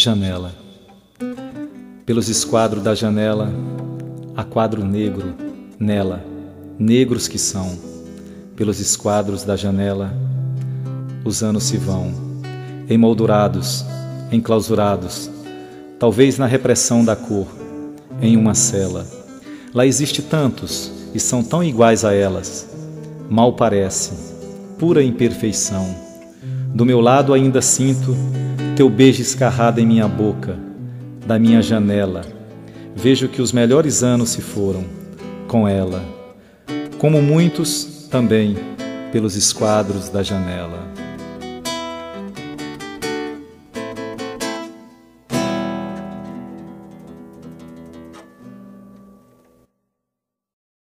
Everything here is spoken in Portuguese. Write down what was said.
Janela. Pelos esquadros da janela, há quadro negro nela, negros que são. Pelos esquadros da janela, os anos se vão, emoldurados, enclausurados, talvez na repressão da cor, em uma cela. Lá existe tantos e são tão iguais a elas. Mal parece, pura imperfeição. Do meu lado ainda sinto teu beijo escarrado em minha boca, da minha janela. Vejo que os melhores anos se foram com ela, como muitos também pelos esquadros da janela.